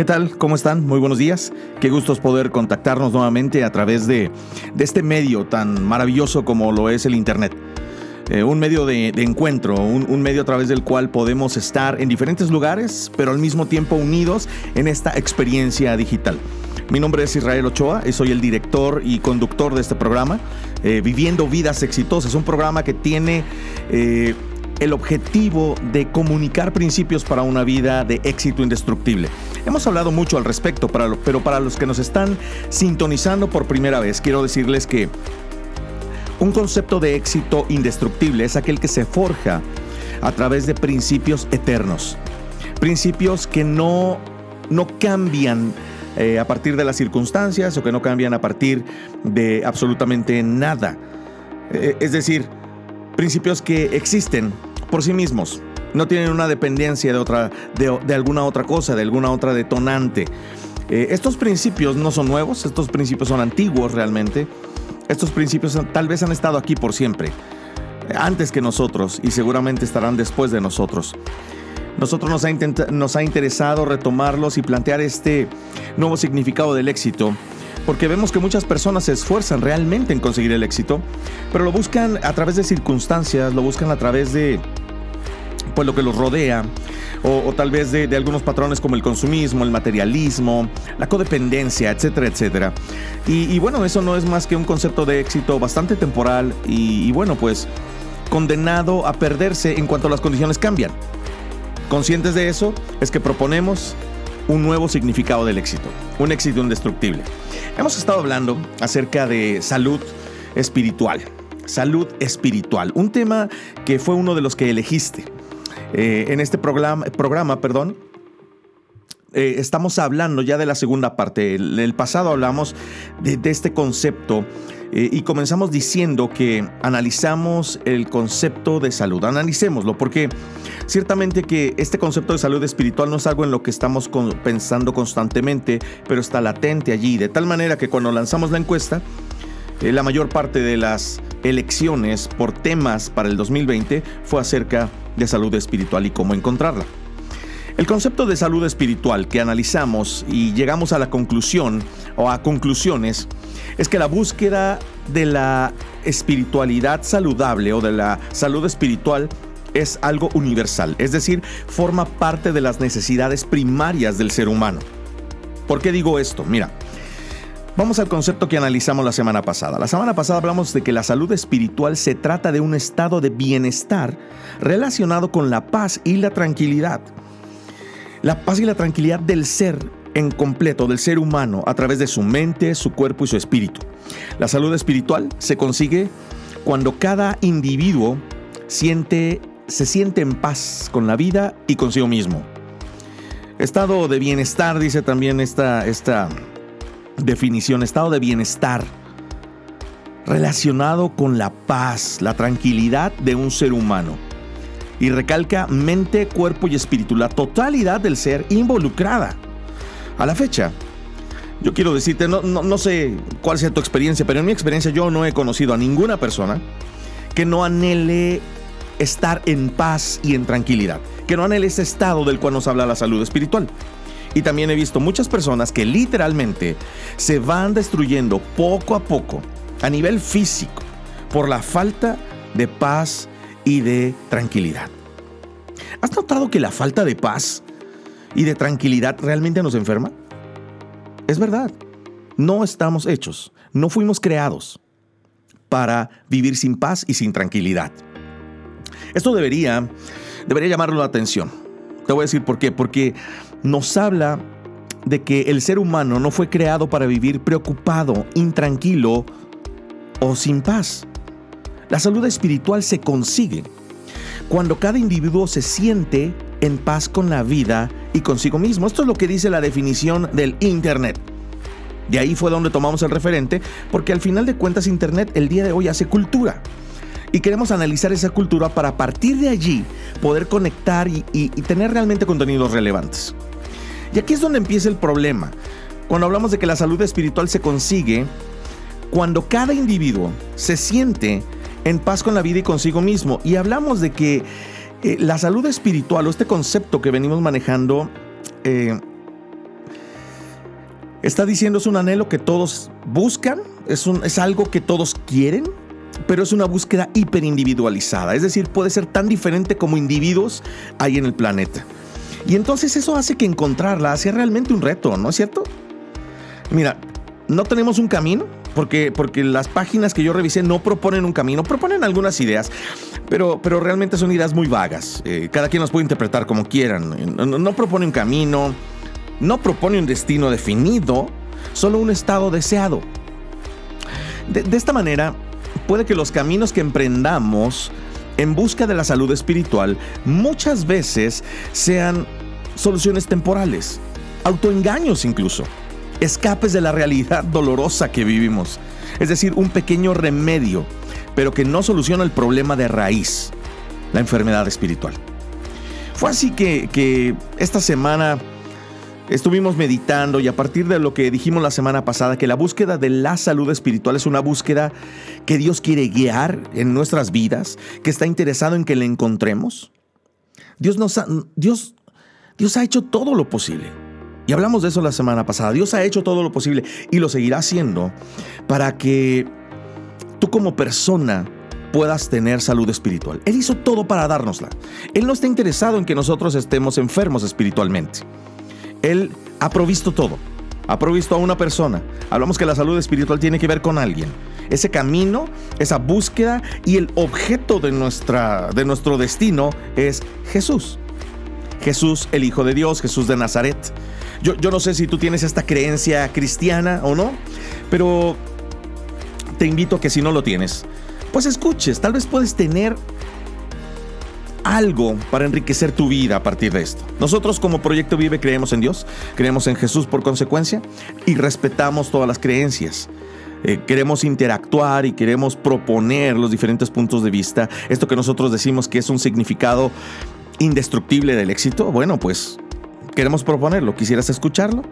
¿Qué tal? ¿Cómo están? Muy buenos días. Qué gusto es poder contactarnos nuevamente a través de, este medio tan maravilloso como lo es el Internet. Eh, un medio de, encuentro, un, medio a través del cual podemos estar en diferentes lugares, pero al mismo tiempo unidos en esta experiencia digital. Mi nombre es Israel Ochoa y soy el director y conductor de este programa, eh, Viviendo Vidas Exitosas, un programa que tiene... Eh, el objetivo de comunicar principios para una vida de éxito indestructible. Hemos hablado mucho al respecto, pero para los que nos están sintonizando por primera vez, quiero decirles que un concepto de éxito indestructible es aquel que se forja a través de principios eternos, principios que no, no cambian eh, a partir de las circunstancias o que no cambian a partir de absolutamente nada. Eh, es decir, principios que existen por sí mismos. No tienen una dependencia de, otra, de, alguna otra cosa, de alguna otra detonante. Eh, estos principios no son nuevos, estos principios son antiguos realmente. Estos principios tal vez han estado aquí por siempre, antes que nosotros y seguramente estarán después de nosotros. Nosotros nos ha, nos ha interesado retomarlos y plantear este nuevo significado del éxito porque vemos que muchas personas se esfuerzan realmente en conseguir el éxito, pero lo buscan a través de circunstancias, lo buscan a través de pues lo que los rodea, o, tal vez de, algunos patrones como el consumismo, el materialismo, la codependencia, etcétera, etcétera. Y, bueno, eso no es más que un concepto de éxito bastante temporal y, bueno, pues condenado a perderse en cuanto las condiciones cambian. Conscientes de eso, es que proponemos un nuevo significado del éxito, un éxito indestructible. Hemos estado hablando acerca de salud espiritual, salud espiritual, un tema que fue uno de los que elegiste. Eh, en este programa, programa perdón, eh, estamos hablando ya de la segunda parte. En el pasado hablamos de, este concepto eh, y comenzamos diciendo que analizamos el concepto de salud. Analicémoslo porque ciertamente que este concepto de salud espiritual no es algo en lo que estamos pensando constantemente, pero está latente allí. De tal manera que cuando lanzamos la encuesta, la mayor parte de las elecciones por temas para el 2020 fue acerca de salud espiritual y cómo encontrarla. El concepto de salud espiritual que analizamos y llegamos a la conclusión o a conclusiones es que la búsqueda de la espiritualidad saludable o de la salud espiritual es algo universal, es decir, forma parte de las necesidades primarias del ser humano. ¿Por qué digo esto? Mira, Vamos al concepto que analizamos la semana pasada. La semana pasada hablamos de que la salud espiritual se trata de un estado de bienestar relacionado con la paz y la tranquilidad. La paz y la tranquilidad del ser en completo, del ser humano, a través de su mente, su cuerpo y su espíritu. La salud espiritual se consigue cuando cada individuo siente, se siente en paz con la vida y consigo mismo. Estado de bienestar, dice también esta, esta definición, estado de bienestar, relacionado con la paz, la tranquilidad de un ser humano. Y recalca mente, cuerpo y espíritu, la totalidad del ser involucrada. A la fecha, yo quiero decirte, no, no, sé cuál sea tu experiencia, pero en mi experiencia yo no he conocido a ninguna persona que no anhele estar en paz y en tranquilidad, que no anhele ese estado del cual nos habla la salud espiritual. Y también he visto muchas personas que literalmente se van destruyendo poco a poco a nivel físico por la falta de paz y de tranquilidad. ¿Has notado que la falta de paz y de tranquilidad realmente nos enferma? Es verdad, no estamos hechos, no fuimos creados para vivir sin paz y sin tranquilidad. Esto debería, debería llamarlo la atención. Te voy a decir por qué. Porque nos habla de que el ser humano no fue creado para vivir preocupado, intranquilo o sin paz. La salud espiritual se consigue cuando cada individuo se siente en paz con la vida y consigo mismo. Esto es lo que dice la definición del Internet. De ahí fue donde tomamos el referente, porque al final de cuentas Internet el día de hoy hace cultura. Y queremos analizar esa cultura para a partir de allí poder conectar y, y tener realmente contenidos relevantes. Y aquí es donde empieza el problema. Cuando hablamos de que la salud espiritual se consigue cuando cada individuo se siente en paz con la vida y consigo mismo. Y hablamos de que eh, la salud espiritual o este concepto que venimos manejando eh, Está diciendo es un anhelo que todos buscan, es, es algo que todos quieren, pero es una búsqueda hiperindividualizada. Es decir, puede ser tan diferente como individuos hay en el planeta. Y entonces eso hace que encontrarla sea realmente un reto, ¿no es cierto? Mira, no tenemos un camino, porque, porque las páginas que yo revisé no proponen un camino, proponen algunas ideas, pero, pero realmente son ideas muy vagas. Eh, cada quien las puede interpretar como quieran. No, propone un camino, no propone un destino definido, solo un estado deseado. De, de esta manera, puede que los caminos que emprendamos en busca de la salud espiritual muchas veces sean soluciones temporales, autoengaños incluso escapes de la realidad dolorosa que vivimos. Es decir, un pequeño remedio, pero que no soluciona el problema de raíz, la enfermedad espiritual. Fue así que, esta semana estuvimos meditando y a partir de lo que dijimos la semana pasada, que la búsqueda de la salud espiritual es una búsqueda que Dios quiere guiar en nuestras vidas, que está interesado en que la encontremos. Dios, nos Dios, Dios ha hecho todo lo posible y hablamos de eso la semana pasada. Dios ha hecho todo lo posible y lo seguirá haciendo para que tú como persona puedas tener salud espiritual. Él hizo todo para dárnosla. Él no está interesado en que nosotros estemos enfermos espiritualmente. Él ha provisto todo. Ha provisto a una persona. Hablamos que la salud espiritual tiene que ver con alguien. Ese camino, esa búsqueda y el objeto de, nuestra, de nuestro destino es Jesús. Jesús, el Hijo de Dios, Jesús de Nazaret. Yo, no sé si tú tienes esta creencia cristiana o no, pero te invito a que si no lo tienes, pues escuches, tal vez puedes tener algo para enriquecer tu vida a partir de esto. Nosotros como Proyecto Vive creemos en Dios, creemos en Jesús por consecuencia y respetamos todas las creencias. Eh, queremos interactuar y queremos proponer los diferentes puntos de vista. Esto que nosotros decimos que es un significado indestructible del éxito, bueno, pues queremos proponerlo. ¿Quisieras escucharlo?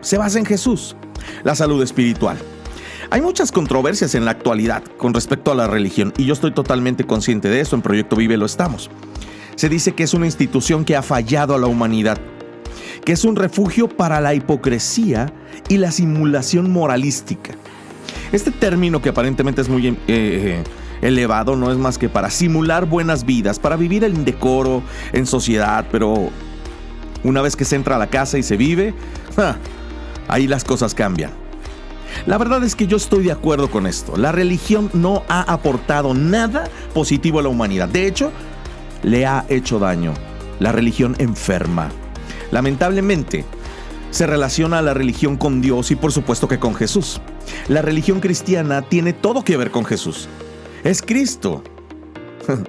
Se basa en Jesús, la salud espiritual. Hay muchas controversias en la actualidad con respecto a la religión y yo estoy totalmente consciente de eso, en Proyecto Vive lo estamos. Se dice que es una institución que ha fallado a la humanidad, que es un refugio para la hipocresía y la simulación moralística. Este término que aparentemente es muy eh, eh, elevado no es más que para simular buenas vidas, para vivir en decoro, en sociedad, pero una vez que se entra a la casa y se vive, ahí las cosas cambian. La verdad es que yo estoy de acuerdo con esto. La religión no ha aportado nada positivo a la humanidad. De hecho, le ha hecho daño. La religión enferma. Lamentablemente, se relaciona a la religión con Dios y por supuesto que con Jesús. La religión cristiana tiene todo que ver con Jesús. Es Cristo.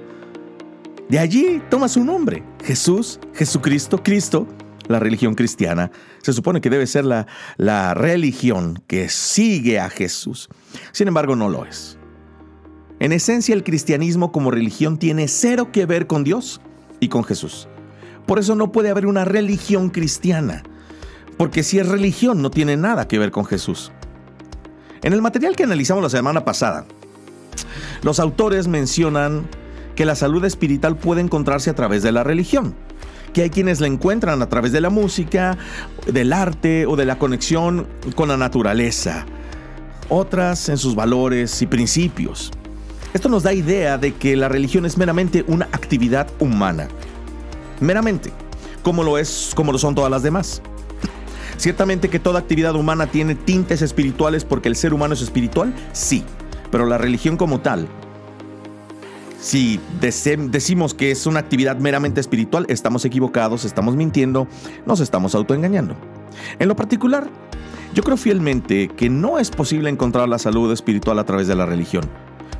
De allí toma su nombre, Jesús, Jesucristo, Cristo, la religión cristiana. Se supone que debe ser la, la religión que sigue a Jesús. Sin embargo, no lo es. En esencia, el cristianismo como religión tiene cero que ver con Dios y con Jesús. Por eso no puede haber una religión cristiana, porque si es religión no tiene nada que ver con Jesús. En el material que analizamos la semana pasada, los autores mencionan que la salud espiritual puede encontrarse a través de la religión, que hay quienes la encuentran a través de la música, del arte o de la conexión con la naturaleza, otras en sus valores y principios. Esto nos da idea de que la religión es meramente una actividad humana, meramente, como lo es, como lo son todas las demás. Ciertamente que toda actividad humana tiene tintes espirituales porque el ser humano es espiritual, sí, pero la religión como tal si decimos que es una actividad meramente espiritual, estamos equivocados, estamos mintiendo, nos estamos autoengañando. En lo particular, yo creo fielmente que no es posible encontrar la salud espiritual a través de la religión,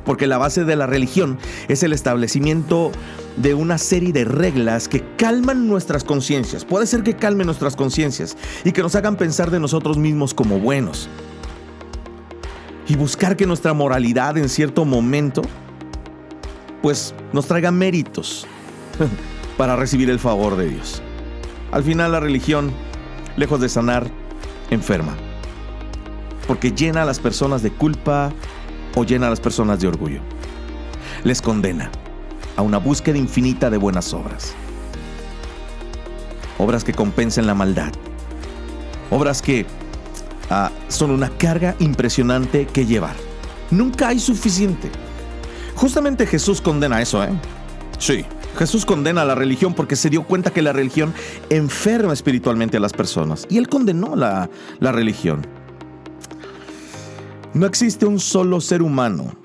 porque la base de la religión es el establecimiento de una serie de reglas que calman nuestras conciencias. Puede ser que calmen nuestras conciencias y que nos hagan pensar de nosotros mismos como buenos. Y buscar que nuestra moralidad en cierto momento pues nos traiga méritos para recibir el favor de Dios. Al final la religión, lejos de sanar, enferma. Porque llena a las personas de culpa o llena a las personas de orgullo. Les condena a una búsqueda infinita de buenas obras. Obras que compensen la maldad. Obras que ah, son una carga impresionante que llevar. Nunca hay suficiente. Justamente Jesús condena eso, ¿eh? Sí, Jesús condena a la religión porque se dio cuenta que la religión enferma espiritualmente a las personas. Y él condenó la, la religión. No existe un solo ser humano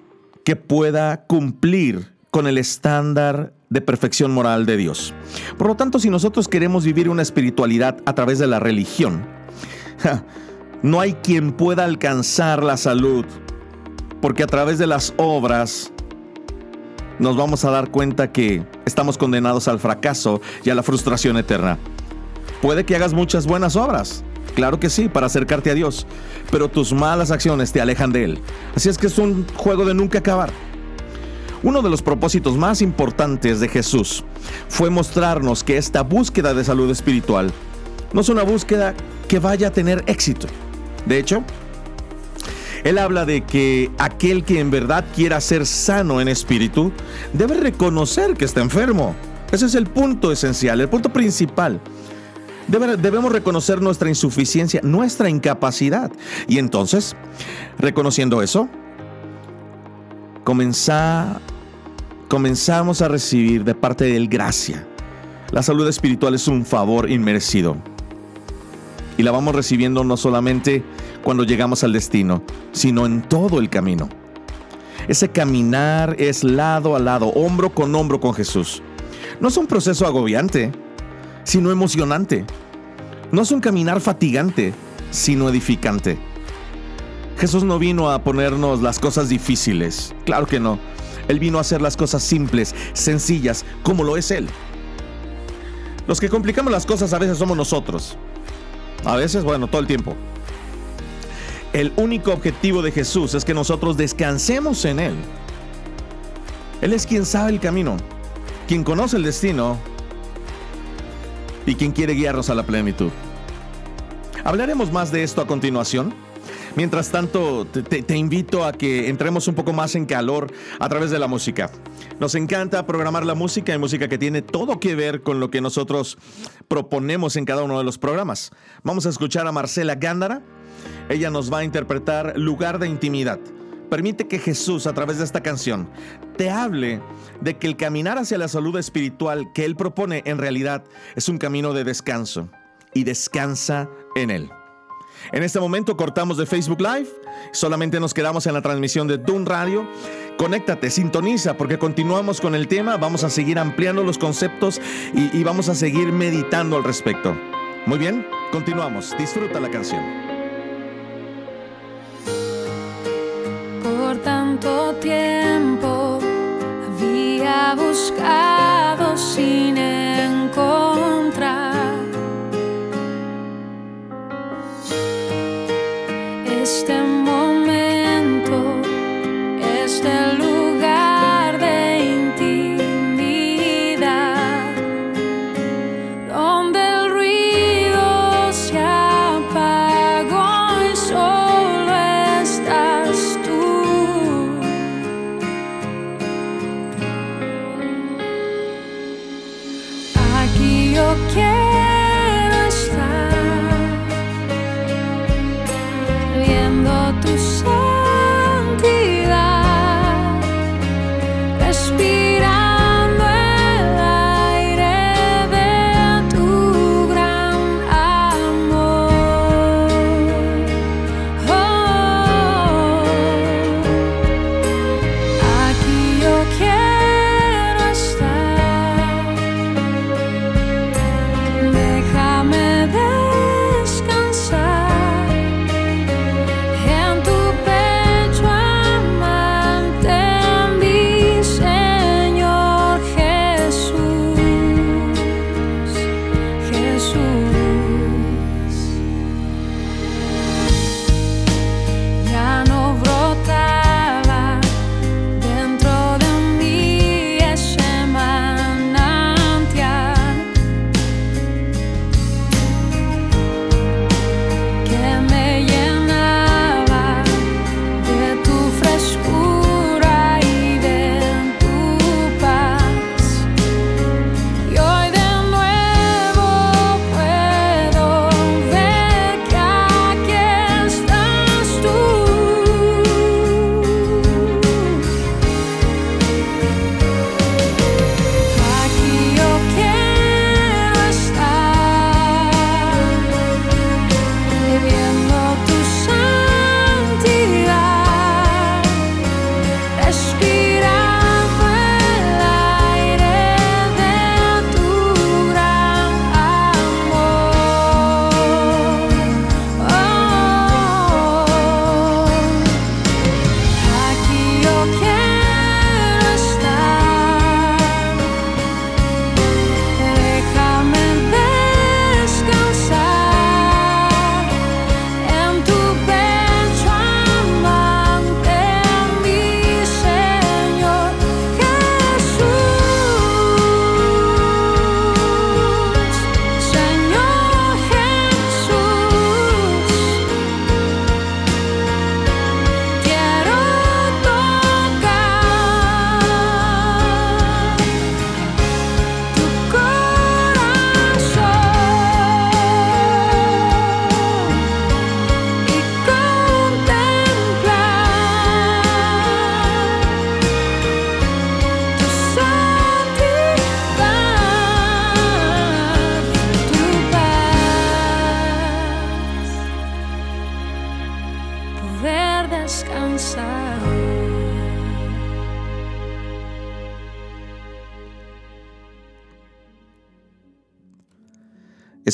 que pueda cumplir con el estándar de perfección moral de Dios. Por lo tanto, si nosotros queremos vivir una espiritualidad a través de la religión, no hay quien pueda alcanzar la salud, porque a través de las obras nos vamos a dar cuenta que estamos condenados al fracaso y a la frustración eterna. Puede que hagas muchas buenas obras, claro que sí, para acercarte a Dios, pero tus malas acciones te alejan de Él. Así es que es un juego de nunca acabar. Uno de los propósitos más importantes de Jesús fue mostrarnos que esta búsqueda de salud espiritual no es una búsqueda que vaya a tener éxito. De hecho, él habla de que aquel que en verdad quiera ser sano en espíritu debe reconocer que está enfermo. Ese es el punto esencial, el punto principal. debemos reconocer nuestra insuficiencia, nuestra incapacidad. Y entonces, reconociendo eso, comenzamos a recibir de parte de Él gracia. La salud espiritual es un favor inmerecido. Y la vamos recibiendo no solamente cuando llegamos al destino, sino en todo el camino. Ese caminar es lado a lado, hombro con hombro con Jesús. No es un proceso agobiante, sino emocionante. No es un caminar fatigante, sino edificante. Jesús no vino a ponernos las cosas difíciles, claro que no. Él vino a hacer las cosas simples, sencillas, como lo es Él. Los que complicamos las cosas a veces somos nosotros. A veces, bueno, todo el tiempo. El único objetivo de Jesús es que nosotros descansemos en Él. Él es quien sabe el camino, quien conoce el destino y quien quiere guiarnos a la plenitud. Hablaremos más de esto a continuación. Mientras tanto, te, invito a que entremos un poco más en calor a través de la música. Nos encanta programar la música y música que tiene todo que ver con lo que nosotros proponemos en cada uno de los programas. Vamos a escuchar a Marcela Gándara ella nos va a interpretar Lugar de Intimidad. Permite que Jesús, a través de esta canción, te hable de que el caminar hacia la salud espiritual que Él propone en realidad es un camino de descanso y descansa en Él. En este momento cortamos de Facebook Live, solamente nos quedamos en la transmisión de Dun Radio. Conéctate, sintoniza, porque continuamos con el tema, vamos a seguir ampliando los conceptos y, y vamos a seguir meditando al respecto. Muy bien, continuamos, disfruta la canción. Había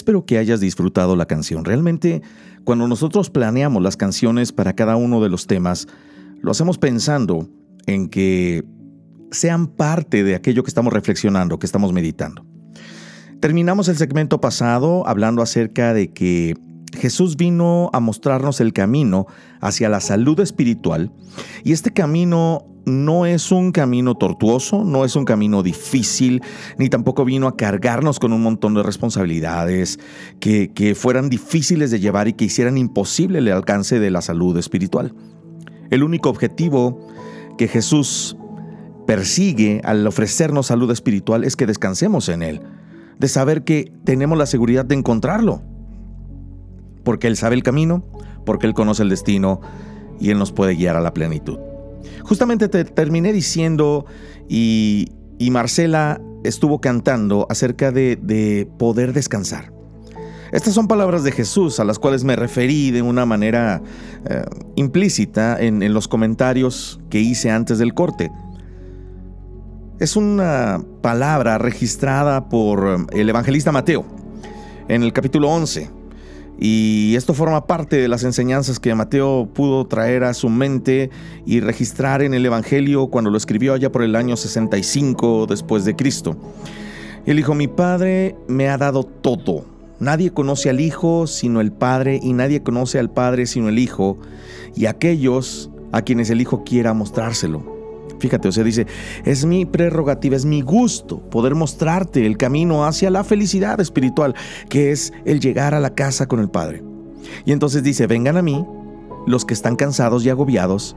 Espero que hayas disfrutado la canción. Realmente, cuando nosotros planeamos las canciones para cada uno de los temas, lo hacemos pensando en que sean parte de aquello que estamos reflexionando, que estamos meditando. Terminamos el segmento pasado hablando acerca de que Jesús vino a mostrarnos el camino hacia la salud espiritual y este camino no es un camino tortuoso, no es un camino difícil, ni tampoco vino a cargarnos con un montón de responsabilidades que, fueran difíciles de llevar y que hicieran imposible el alcance de la salud espiritual. El único objetivo que Jesús persigue al ofrecernos salud espiritual es que descansemos en Él, de saber que tenemos la seguridad de encontrarlo porque Él sabe el camino, porque Él conoce el destino y Él nos puede guiar a la plenitud. Justamente te terminé diciendo y, Marcela estuvo cantando acerca de, poder descansar. Estas son palabras de Jesús a las cuales me referí de una manera eh, implícita en, los comentarios que hice antes del corte. Es una palabra registrada por el evangelista Mateo en el capítulo 11. Y esto forma parte de las enseñanzas que Mateo pudo traer a su mente y registrar en el Evangelio cuando lo escribió allá por el año 65 después de Cristo. Él dijo, mi Padre me ha dado todo. Nadie conoce al Hijo sino el Padre y nadie conoce al Padre sino el Hijo y aquellos a quienes el Hijo quiera mostrárselo. Fíjate, o sea, dice, es mi prerrogativa, es mi gusto poder mostrarte el camino hacia la felicidad espiritual, que es el llegar a la casa con el Padre. Y entonces dice, vengan a mí los que están cansados y agobiados,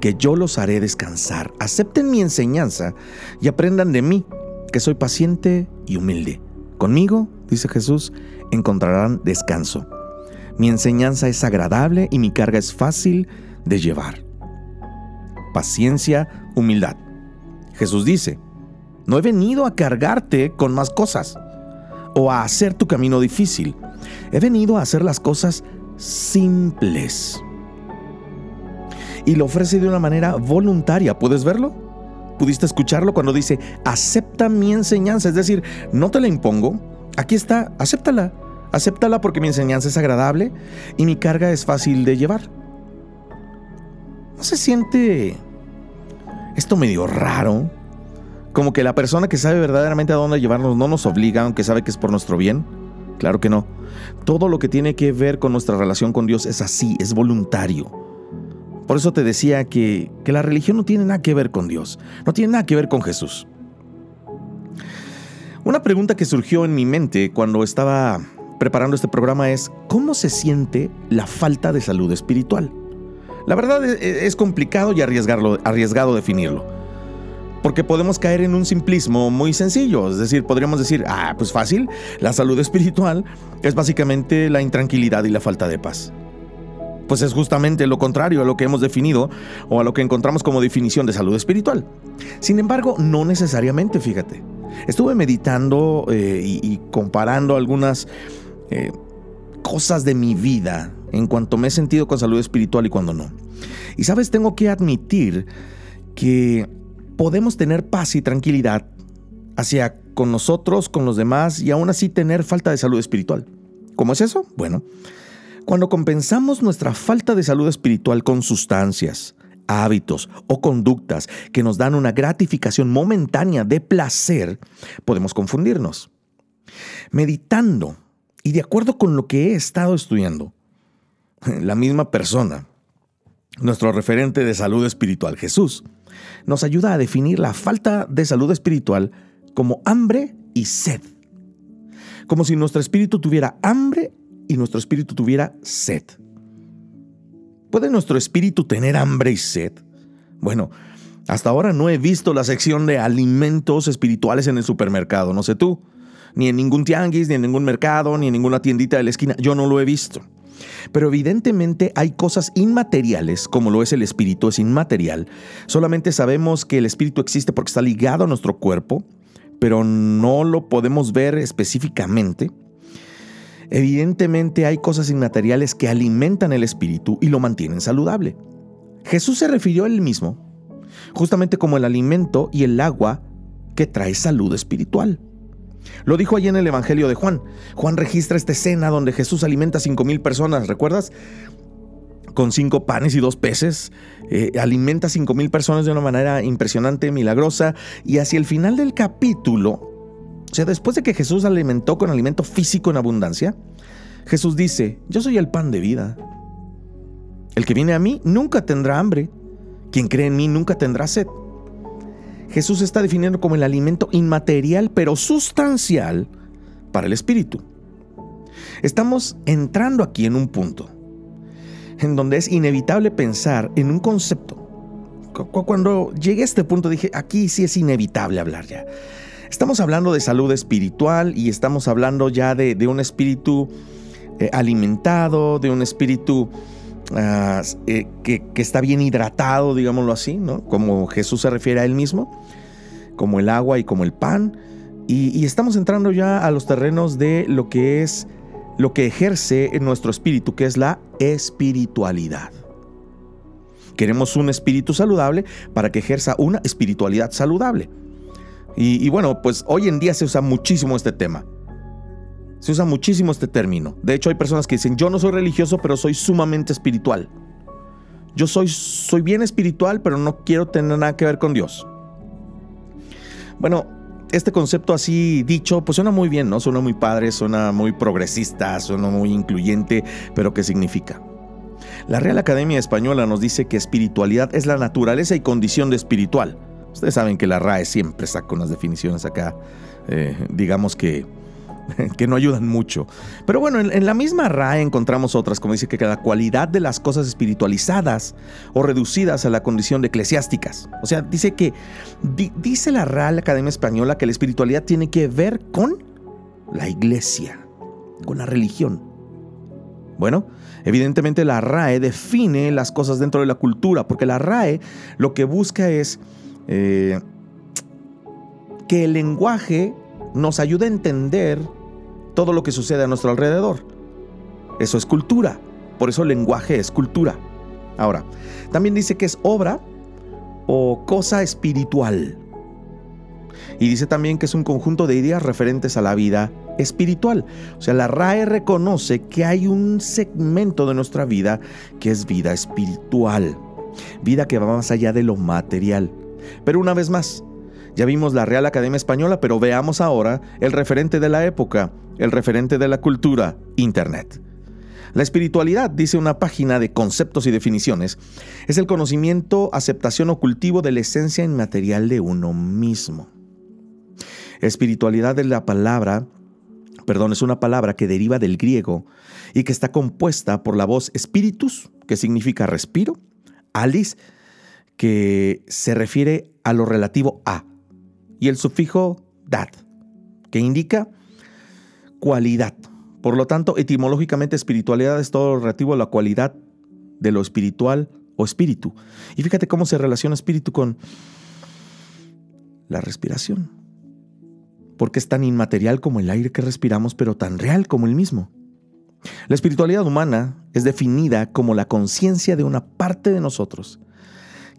que yo los haré descansar. Acepten mi enseñanza y aprendan de mí, que soy paciente y humilde. Conmigo, dice Jesús, encontrarán descanso. Mi enseñanza es agradable y mi carga es fácil de llevar paciencia, humildad. Jesús dice, no he venido a cargarte con más cosas o a hacer tu camino difícil. He venido a hacer las cosas simples. Y lo ofrece de una manera voluntaria. ¿Puedes verlo? ¿Pudiste escucharlo cuando dice, acepta mi enseñanza? Es decir, no te la impongo. Aquí está, acéptala. Acéptala porque mi enseñanza es agradable y mi carga es fácil de llevar. ¿No se siente esto medio raro? Como que la persona que sabe verdaderamente a dónde llevarnos no nos obliga, aunque sabe que es por nuestro bien. Claro que no. Todo lo que tiene que ver con nuestra relación con Dios es así, es voluntario. Por eso te decía que, que la religión no tiene nada que ver con Dios, no tiene nada que ver con Jesús. Una pregunta que surgió en mi mente cuando estaba preparando este programa es, ¿cómo se siente la falta de salud espiritual? La verdad e, e, es complicado y arriesgado definirlo. Porque podemos caer en un simplismo muy sencillo. Es decir, podríamos decir, ah, pues fácil, la salud espiritual es básicamente la intranquilidad y la falta de paz. Pues es justamente lo contrario a lo que hemos definido o a lo que encontramos como definición de salud espiritual. Sin embargo, no necesariamente, fíjate. Estuve meditando eh, y, comparando algunas eh, cosas de mi vida en cuanto me he sentido con salud espiritual y cuando no. Y sabes, tengo que admitir que podemos tener paz y tranquilidad hacia con nosotros, con los demás y aún así tener falta de salud espiritual. ¿Cómo es eso? Bueno, cuando compensamos nuestra falta de salud espiritual con sustancias, hábitos o conductas que nos dan una gratificación momentánea de placer, podemos confundirnos. Meditando y de acuerdo con lo que he estado estudiando, la misma persona, nuestro referente de salud espiritual, Jesús, nos ayuda a definir la falta de salud espiritual como hambre y sed. Como si nuestro espíritu tuviera hambre y nuestro espíritu tuviera sed. ¿Puede nuestro espíritu tener hambre y sed? Bueno, hasta ahora no he visto la sección de alimentos espirituales en el supermercado, no sé tú ni en ningún tianguis, ni en ningún mercado, ni en ninguna tiendita de la esquina. Yo no lo he visto. Pero evidentemente hay cosas inmateriales, como lo es el espíritu, es inmaterial. Solamente sabemos que el espíritu existe porque está ligado a nuestro cuerpo, pero no lo podemos ver específicamente. Evidentemente hay cosas inmateriales que alimentan el espíritu y lo mantienen saludable. Jesús se refirió a él mismo, justamente como el alimento y el agua que trae salud espiritual. Lo dijo allí en el Evangelio de Juan. Juan registra esta escena donde Jesús alimenta a cinco mil personas, ¿recuerdas? Con cinco panes y dos peces. Eh, alimenta a cinco mil personas de una manera impresionante, milagrosa. Y hacia el final del capítulo, o sea, después de que Jesús alimentó con alimento físico en abundancia, Jesús dice, yo soy el pan de vida. El que viene a mí nunca tendrá hambre. Quien cree en mí nunca tendrá sed. Jesús está definiendo como el alimento inmaterial pero sustancial para el espíritu. Estamos entrando aquí en un punto en donde es inevitable pensar en un concepto. Cuando llegué a este punto dije, aquí sí es inevitable hablar ya. Estamos hablando de salud espiritual y estamos hablando ya de, un espíritu eh, alimentado, de un espíritu ah, eh, que, está bien hidratado, digámoslo así, ¿no? Como Jesús se refiere a él mismo, como el agua y como el pan. Y, estamos entrando ya a los terrenos de lo que es, lo que ejerce en nuestro espíritu, que es la espiritualidad. Queremos un espíritu saludable para que ejerza una espiritualidad saludable. y, bueno, pues hoy en día se usa muchísimo este tema. Se usa muchísimo este término. De hecho, hay personas que dicen, yo no soy religioso, pero soy sumamente espiritual. Yo soy, soy bien espiritual, pero no quiero tener nada que ver con Dios. Bueno, este concepto así dicho, pues suena muy bien, ¿no? Suena muy padre, suena muy progresista, suena muy incluyente, pero ¿qué significa? La Real Academia Española nos dice que espiritualidad es la naturaleza y condición de espiritual. Ustedes saben que la RAE siempre saca unas definiciones acá, eh, digamos que que no ayudan mucho. Pero bueno, en, la misma RAE encontramos otras, como dice que cada cualidad de las cosas espiritualizadas o reducidas a la condición de eclesiásticas. O sea, dice que, dice la Real Academia Española que la espiritualidad tiene que ver con la iglesia, con la religión. Bueno, evidentemente la RAE define las cosas dentro de la cultura, porque la RAE lo que busca es eh, que el lenguaje nos ayuda a entender todo lo que sucede a nuestro alrededor. Eso es cultura. Por eso el lenguaje es cultura. Ahora, también dice que es obra o cosa espiritual. Y dice también que es un conjunto de ideas referentes a la vida espiritual. O sea, la RAE reconoce que hay un segmento de nuestra vida que es vida espiritual. Vida que va más allá de lo material. Pero una vez más, ya vimos la Real Academia Española, pero veamos ahora el referente de la época, el referente de la cultura, Internet. La espiritualidad, dice una página de conceptos y definiciones, es el conocimiento, aceptación o cultivo de la esencia inmaterial de uno mismo. Espiritualidad es la palabra, perdón, es una palabra que deriva del griego y que está compuesta por la voz spiritus, que significa respiro, alis, que se refiere a lo relativo a, y el sufijo dad, que indica cualidad. Por lo tanto, etimológicamente espiritualidad es todo relativo a la cualidad de lo espiritual o espíritu. Y fíjate cómo se relaciona espíritu con la respiración. Porque es tan inmaterial como el aire que respiramos, pero tan real como el mismo. La espiritualidad humana es definida como la conciencia de una parte de nosotros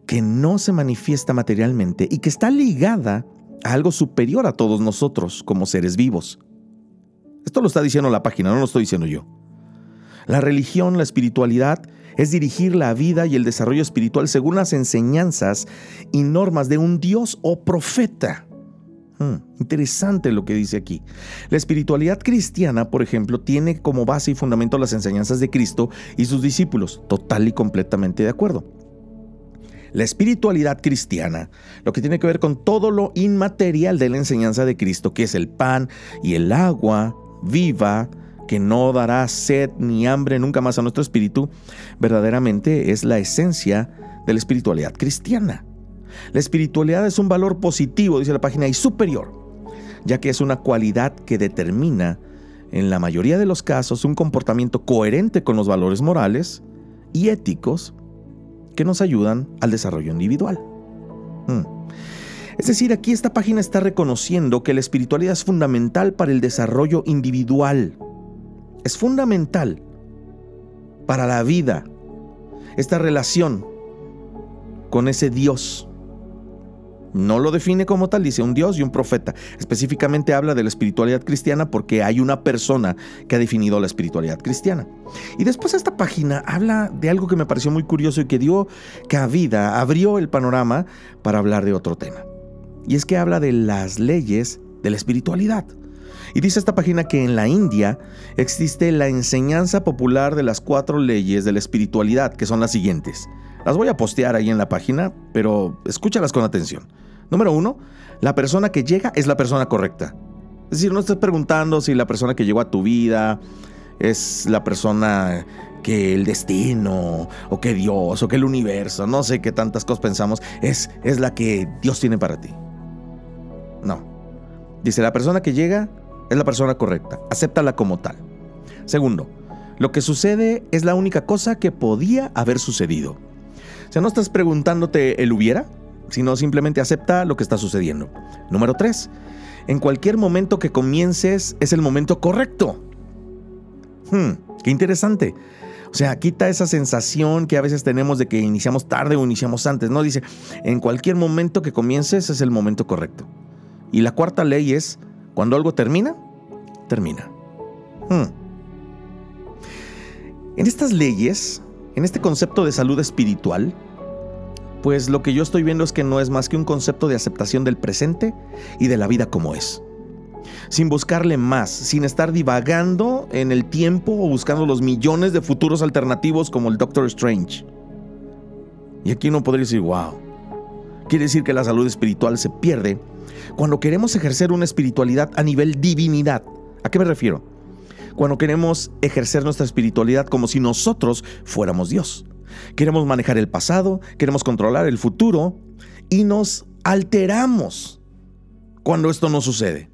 que no se manifiesta materialmente y que está ligada algo superior a todos nosotros como seres vivos. Esto lo está diciendo la página, no lo estoy diciendo yo. La religión, la espiritualidad, es dirigir la vida y el desarrollo espiritual según las enseñanzas y normas de un Dios o profeta. Hmm, interesante lo que dice aquí. La espiritualidad cristiana, por ejemplo, tiene como base y fundamento las enseñanzas de Cristo y sus discípulos. Total y completamente de acuerdo la espiritualidad cristiana, lo que tiene que ver con todo lo inmaterial de la enseñanza de Cristo, que es el pan y el agua viva, que no dará sed ni hambre nunca más a nuestro espíritu, verdaderamente es la esencia de la espiritualidad cristiana. La espiritualidad es un valor positivo, dice la página, y superior, ya que es una cualidad que determina, en la mayoría de los casos, un comportamiento coherente con los valores morales y éticos que nos ayudan al desarrollo individual. Hmm. Es decir, aquí esta página está reconociendo que la espiritualidad es fundamental para el desarrollo individual. Es fundamental para la vida esta relación con ese Dios No lo define como tal, dice un Dios y un profeta. Específicamente habla de la espiritualidad cristiana porque hay una persona que ha definido la espiritualidad cristiana. Y después esta página habla de algo que me pareció muy curioso y que dio cabida, abrió el panorama para hablar de otro tema. Y es que habla de las leyes de la espiritualidad. Y dice esta página que en la India existe la enseñanza popular de las cuatro leyes de la espiritualidad, que son las siguientes. Las voy a postear ahí en la página, pero escúchalas con atención. Número uno, la persona que llega es la persona correcta. Es decir, no estás preguntando si la persona que llegó a tu vida es la persona que el destino, o que Dios, o que el universo, no sé qué tantas cosas pensamos, es, es la que Dios tiene para ti. No. Dice, la persona que llega es la persona correcta. Acéptala como tal. Segundo, lo que sucede es la única cosa que podía haber sucedido. Sea, no estás preguntándote el hubiera, sino simplemente acepta lo que está sucediendo. Número 3. En cualquier momento que comiences es el momento correcto. Hmm, qué interesante. O sea, quita esa sensación que a veces tenemos de que iniciamos tarde o iniciamos antes, ¿no? Dice, en cualquier momento que comiences es el momento correcto. Y la cuarta ley es, cuando algo termina, termina. Hmm. En estas leyes, en este concepto de salud espiritual, pues lo que yo estoy viendo es que no es más que un concepto de aceptación del presente y de la vida como es. Sin buscarle más, sin estar divagando en el tiempo o buscando los millones de futuros alternativos como el Doctor Strange. Y aquí uno podría decir, wow, quiere decir que la salud espiritual se pierde cuando queremos ejercer una espiritualidad a nivel divinidad. ¿A qué me refiero? Cuando queremos ejercer nuestra espiritualidad como si nosotros fuéramos Dios. Queremos manejar el pasado, queremos controlar el futuro y nos alteramos cuando esto no sucede.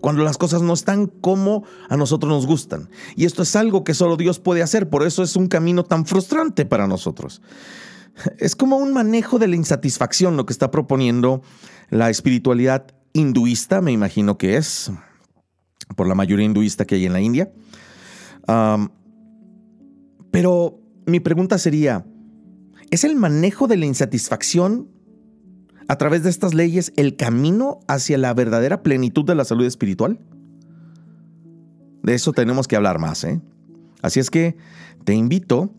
Cuando las cosas no están como a nosotros nos gustan. Y esto es algo que solo Dios puede hacer, por eso es un camino tan frustrante para nosotros. Es como un manejo de la insatisfacción lo que está proponiendo la espiritualidad hinduista, me imagino que es, por la mayoría hinduista que hay en la India. pero mi pregunta sería, ¿es el manejo de la insatisfacción a través de estas leyes el camino hacia la verdadera plenitud de la salud espiritual? De eso tenemos que hablar más, ¿eh? Así es que te invito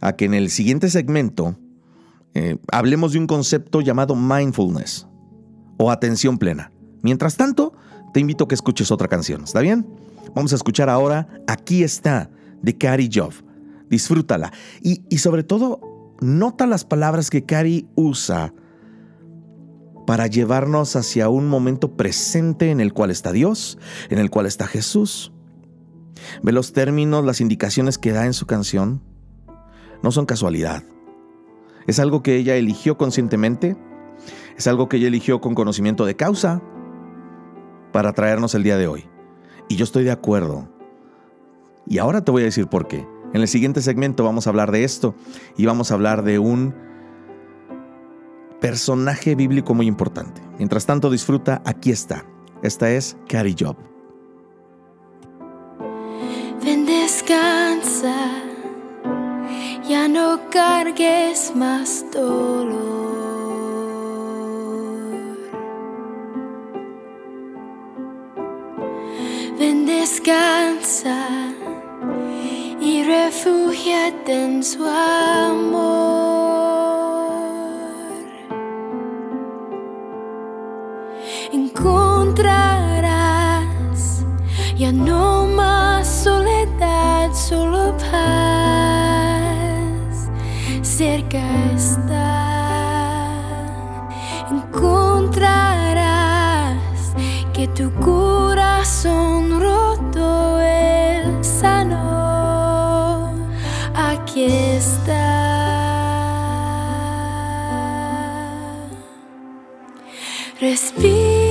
a que en el siguiente segmento eh, hablemos de un concepto llamado mindfulness o atención plena. Mientras tanto, te invito a que escuches otra canción, ¿está bien? Vamos a escuchar ahora Aquí está, de Cary Job disfrútala. Y, sobre todo, nota las palabras que Cari usa para llevarnos hacia un momento presente en el cual está Dios, en el cual está Jesús. Ve los términos, las indicaciones que da en su canción. No son casualidad. Es algo que ella eligió conscientemente. Es algo que ella eligió con conocimiento de causa para traernos el día de hoy. Y yo estoy de acuerdo. Y ahora te voy a decir por qué. En el siguiente segmento vamos a hablar de esto y vamos a hablar de un personaje bíblico muy importante. Mientras tanto, disfruta, aquí está. Esta es Carrie Job. Ven, descansa, ya no cargues más dolor. Ven, descansa y refúgiate en su amor. Encontrarás ya no más soledad, solo paz. Cerca está. Encontrarás que tu corazón aquí está. Respira.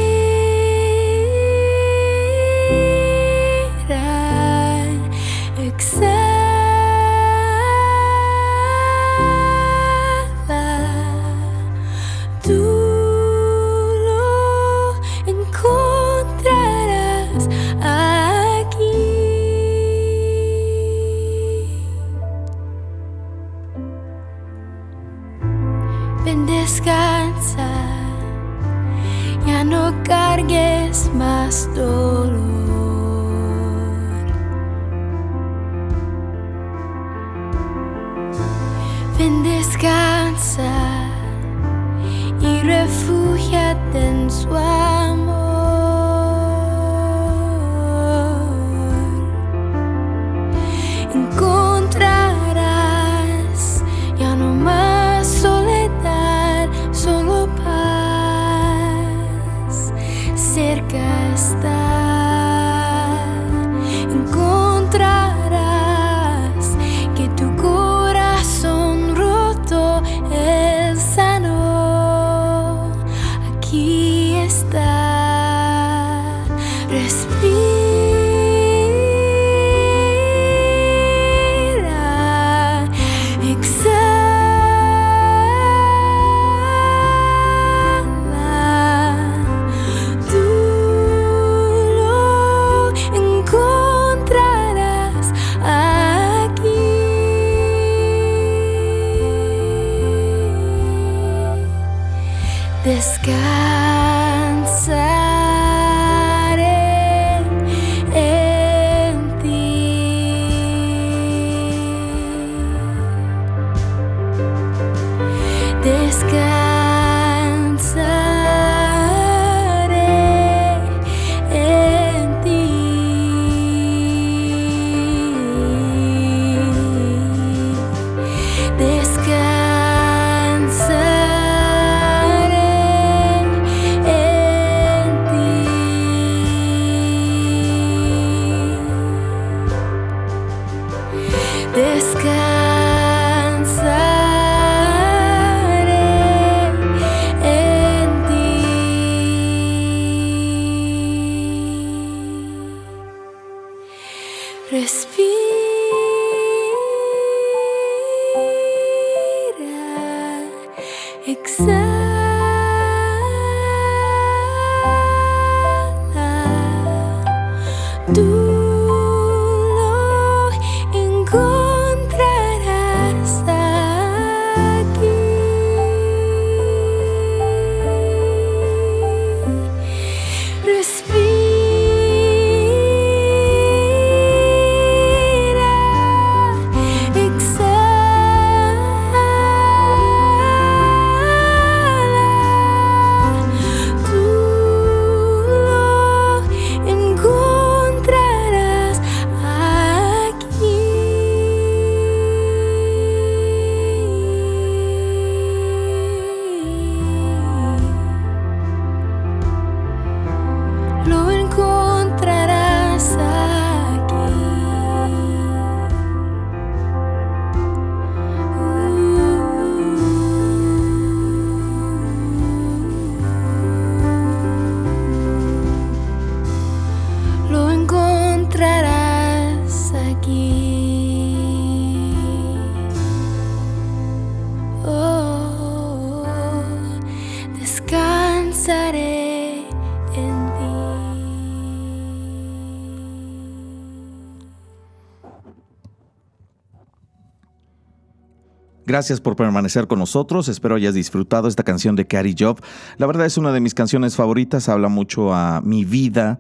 Gracias por permanecer con nosotros. Espero hayas disfrutado esta canción de Carrie Job. La verdad es una de mis canciones favoritas. Habla mucho a mi vida.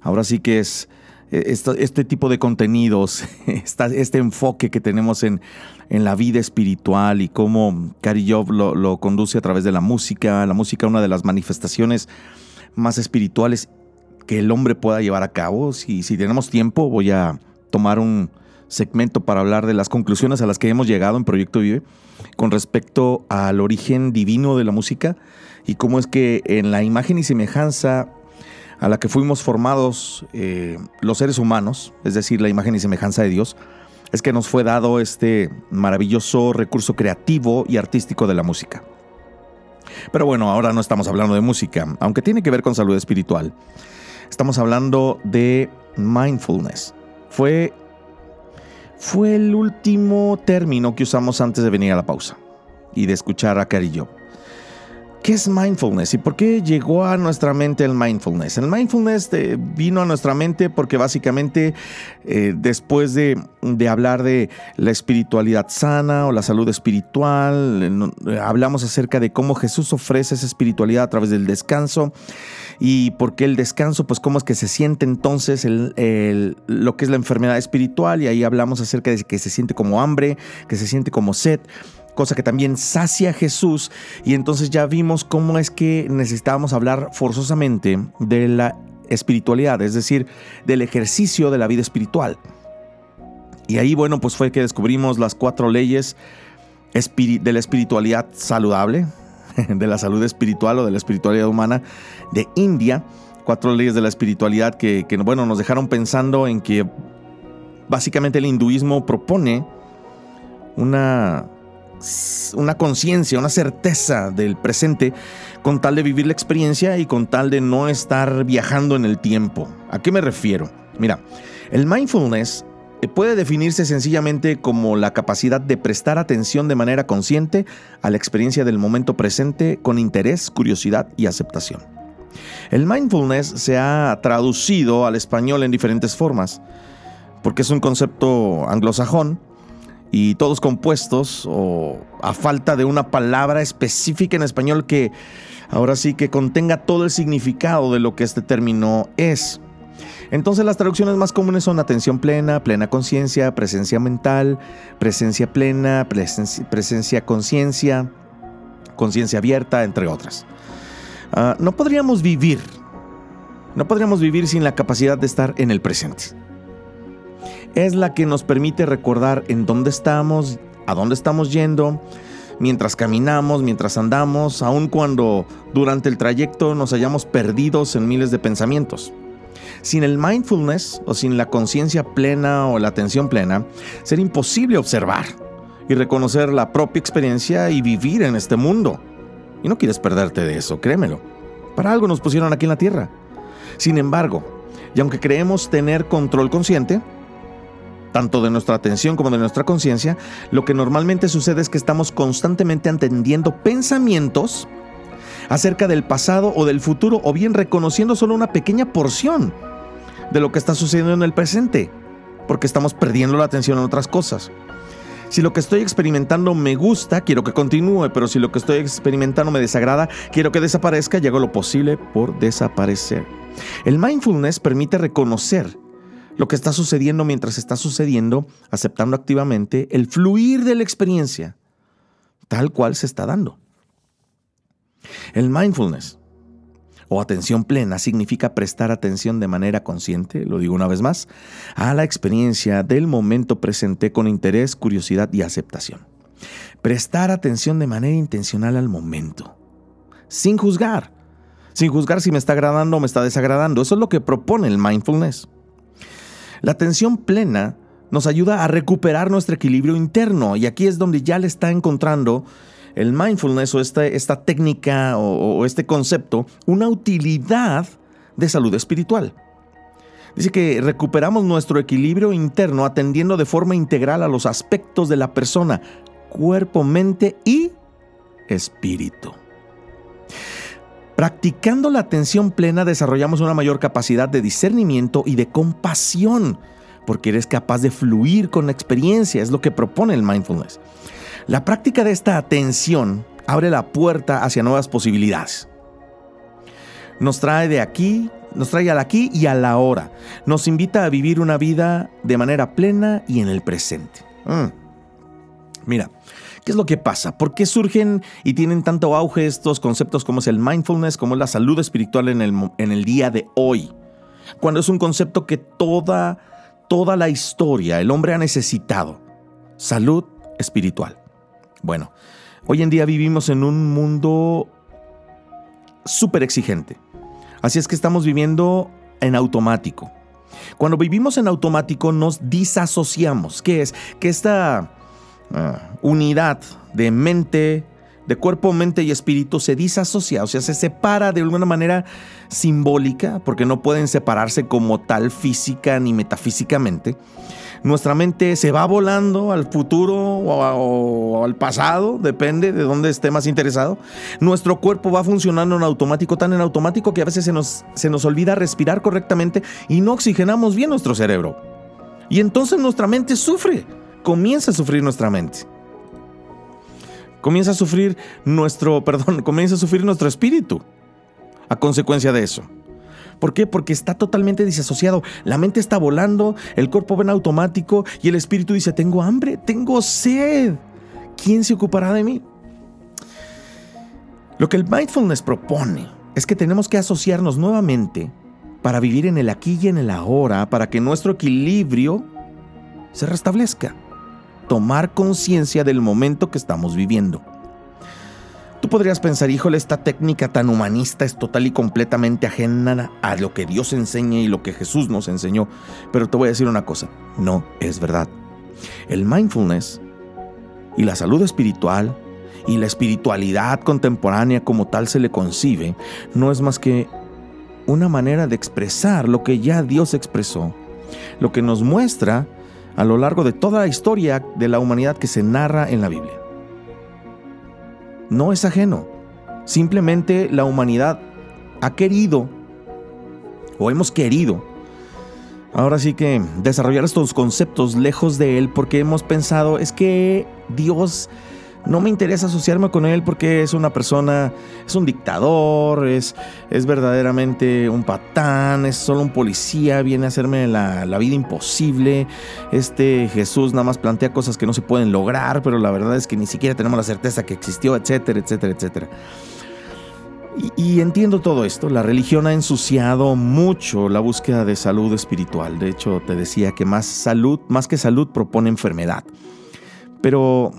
Ahora sí que es esto- este tipo de contenidos, este enfoque que tenemos en, en la vida espiritual y cómo Carrie Job lo, lo conduce a través de la música. La música, una de las manifestaciones más espirituales que el hombre pueda llevar a cabo. Si, si tenemos tiempo, voy a tomar un segmento para hablar de las conclusiones a las que hemos llegado en Proyecto Vive con respecto al origen divino de la música y cómo es que en la imagen y semejanza a la que fuimos formados eh, los seres humanos, es decir, la imagen y semejanza de Dios, es que nos fue dado este maravilloso recurso creativo y artístico de la música. Pero bueno, ahora no estamos hablando de música, aunque tiene que ver con salud espiritual. Estamos hablando de mindfulness. Fue, fue el último término que usamos antes de venir a la pausa y de escuchar a Carillo. ¿Qué es mindfulness y por qué llegó a nuestra mente el mindfulness? El mindfulness eh, vino a nuestra mente porque básicamente eh, después de, hablar de la espiritualidad sana o la salud espiritual, eh, hablamos acerca de cómo Jesús ofrece esa espiritualidad a través del descanso. Y por qué el descanso, pues cómo es que se siente entonces lo que es la enfermedad espiritual. Y ahí hablamos acerca de que se siente como hambre, que se siente como sed cosa que también sacia Jesús y entonces ya vimos cómo es que necesitábamos hablar forzosamente de la espiritualidad, es decir, del ejercicio de la vida espiritual. Y ahí, bueno, pues fue que descubrimos las cuatro leyes de la espiritualidad saludable, de la salud espiritual o de la espiritualidad humana de India. Cuatro leyes de la espiritualidad que, bueno, nos dejaron pensando en que básicamente el hinduismo propone una, una conciencia, una certeza del presente con tal de vivir la experiencia y con tal de no estar viajando en el tiempo. ¿A qué me refiero? Mira, el mindfulness eh, puede definirse sencillamente como la capacidad de prestar atención de manera consciente a la experiencia del momento presente con interés, curiosidad y aceptación. El mindfulness se ha traducido al español en diferentes formas, porque es un concepto anglosajón y todos compuestos o a falta de una palabra específica en español que ahora sí que contenga todo el significado de lo que este término es. Entonces las traducciones más comunes son atención plena, plena conciencia, presencia mental, presencia plena, presencia conciencia, conciencia abierta, entre otras. Ah, no podríamos vivir, no podríamos vivir sin la capacidad de estar en el presente. Es la que nos permite recordar en dónde estamos, a dónde estamos yendo, mientras caminamos, mientras andamos, aun cuando durante el trayecto nos hayamos perdidos en miles de pensamientos. Sin el mindfulness o sin la conciencia plena o la atención plena, sería imposible observar y reconocer la propia experiencia y vivir en este mundo. Y no quieres perderte de eso, créemelo. Para algo nos pusieron aquí en la Tierra. Sin embargo, y aunque creemos tener control consciente, tanto de nuestra atención como de nuestra conciencia, lo que normalmente sucede es que estamos constantemente entendiendo pensamientos acerca del pasado o del futuro o bien reconociendo solo una pequeña porción de lo que está sucediendo en el presente, porque estamos perdiendo la atención en otras cosas. Si lo que estoy experimentando me gusta, quiero que continúe, pero si lo que estoy experimentando me desagrada, quiero que desaparezca y hago lo posible por desaparecer. El mindfulness permite reconocer lo que está sucediendo mientras está sucediendo, aceptando activamente el fluir de la experiencia, tal cual se está dando. El mindfulness o atención plena significa prestar atención de manera consciente, lo digo una vez más, a la experiencia del momento presente con interés, curiosidad y aceptación. Prestar atención de manera intencional al momento, sin juzgar, sin juzgar si me está agradando o me está desagradando. Eso es lo que propone el mindfulness. La atención plena nos ayuda a recuperar nuestro equilibrio interno y aquí es donde ya le está encontrando el mindfulness o esta, esta técnica o, este concepto una utilidad de salud espiritual. Dice que recuperamos nuestro equilibrio interno atendiendo de forma integral a los aspectos de la persona, cuerpo, mente y espíritu. Practicando la atención plena desarrollamos una mayor capacidad de discernimiento y de compasión, porque eres capaz de fluir con la experiencia, es lo que propone el mindfulness. La práctica de esta atención abre la puerta hacia nuevas posibilidades. Nos trae de aquí, nos trae al aquí y a la hora. Nos invita a vivir una vida de manera plena y en el presente. Mm. Mira, ¿qué es lo que pasa? ¿Por qué surgen y tienen tanto auge estos conceptos como es el mindfulness, como es la salud espiritual en el, en el día de hoy? Cuando es un concepto que toda, toda la historia el hombre ha necesitado. Salud espiritual. Bueno, hoy en día vivimos en un mundo súper exigente. Así es que estamos viviendo en automático. Cuando vivimos en automático nos disasociamos. ¿Qué es? Que esta ah, unidad de mente, de cuerpo, mente y espíritu se disasocia, o sea, se separa de alguna manera simbólica, porque no pueden separarse como tal física ni metafísicamente nuestra mente se va volando al futuro o, al pasado, depende de dónde esté más interesado. Nuestro cuerpo va funcionando en automático, tan en automático que a veces se nos, se nos olvida respirar correctamente y no oxigenamos bien nuestro cerebro. Y entonces nuestra mente sufre, comienza a sufrir nuestra mente. Comienza a sufrir nuestro, perdón, comienza a sufrir nuestro espíritu. a consecuencia de eso. ¿Por qué? Porque está totalmente disasociado. La mente está volando, el cuerpo va en automático y el espíritu dice, tengo hambre, tengo sed. ¿Quién se ocupará de mí? Lo que el mindfulness propone es que tenemos que asociarnos nuevamente para vivir en el aquí y en el ahora, para que nuestro equilibrio se restablezca. Tomar conciencia del momento que estamos viviendo. Tú podrías pensar, híjole, esta técnica tan humanista es total y completamente ajena a lo que Dios enseña y lo que Jesús nos enseñó. Pero te voy a decir una cosa, no es verdad. El mindfulness y la salud espiritual y la espiritualidad contemporánea como tal se le concibe, no es más que una manera de expresar lo que ya Dios expresó, lo que nos muestra a lo largo de toda la historia de la humanidad que se narra en la Biblia no es ajeno. Simplemente la humanidad ha querido o hemos querido ahora sí que desarrollar estos conceptos lejos de él porque hemos pensado es que Dios no me interesa asociarme con él porque es una persona, es un dictador, es, es verdaderamente un patán, es solo un policía, viene a hacerme la, la, vida imposible. Este Jesús nada más plantea cosas que no se pueden lograr, pero la verdad es que ni siquiera tenemos la certeza que existió, etcétera, etcétera, etcétera. Y, y entiendo todo esto, la religión ha ensuciado mucho la búsqueda de salud espiritual. De hecho, te decía que más salud, más que salud, propone enfermedad. Pero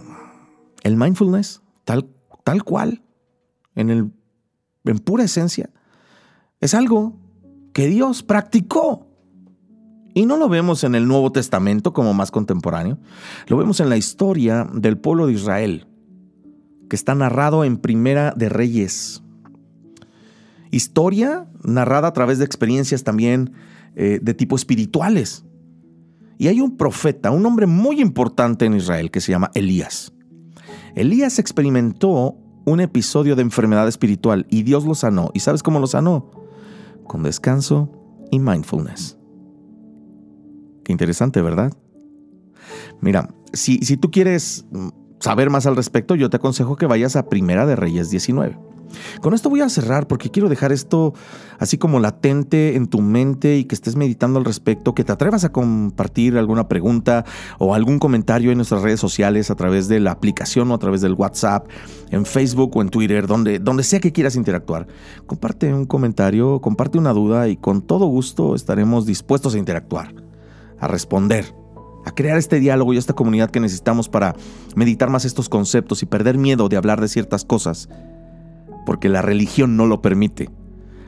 el mindfulness, tal, tal cual, en, el, en pura esencia, es algo que Dios practicó. Y no lo vemos en el Nuevo Testamento como más contemporáneo, lo vemos en la historia del pueblo de Israel, que está narrado en Primera de Reyes. Historia narrada a través de experiencias también eh, de tipo espirituales. Y hay un profeta, un hombre muy importante en Israel que se llama Elías. Elías experimentó un episodio de enfermedad espiritual y Dios lo sanó. ¿Y sabes cómo lo sanó? Con descanso y mindfulness. Qué interesante, ¿verdad? Mira, si, tú quieres saber más al respecto, yo te aconsejo que vayas a Primera de Reyes 19. Con esto voy a cerrar porque quiero dejar esto así como latente en tu mente y que estés meditando al respecto, que te atrevas a compartir alguna pregunta o algún comentario en nuestras redes sociales a través de la aplicación o a través del WhatsApp, en Facebook o en Twitter, donde, donde sea que quieras interactuar. Comparte un comentario, comparte una duda y con todo gusto estaremos dispuestos a interactuar, a responder a crear este diálogo y esta comunidad que necesitamos para meditar más estos conceptos y perder miedo de hablar de ciertas cosas porque la religión no lo permite.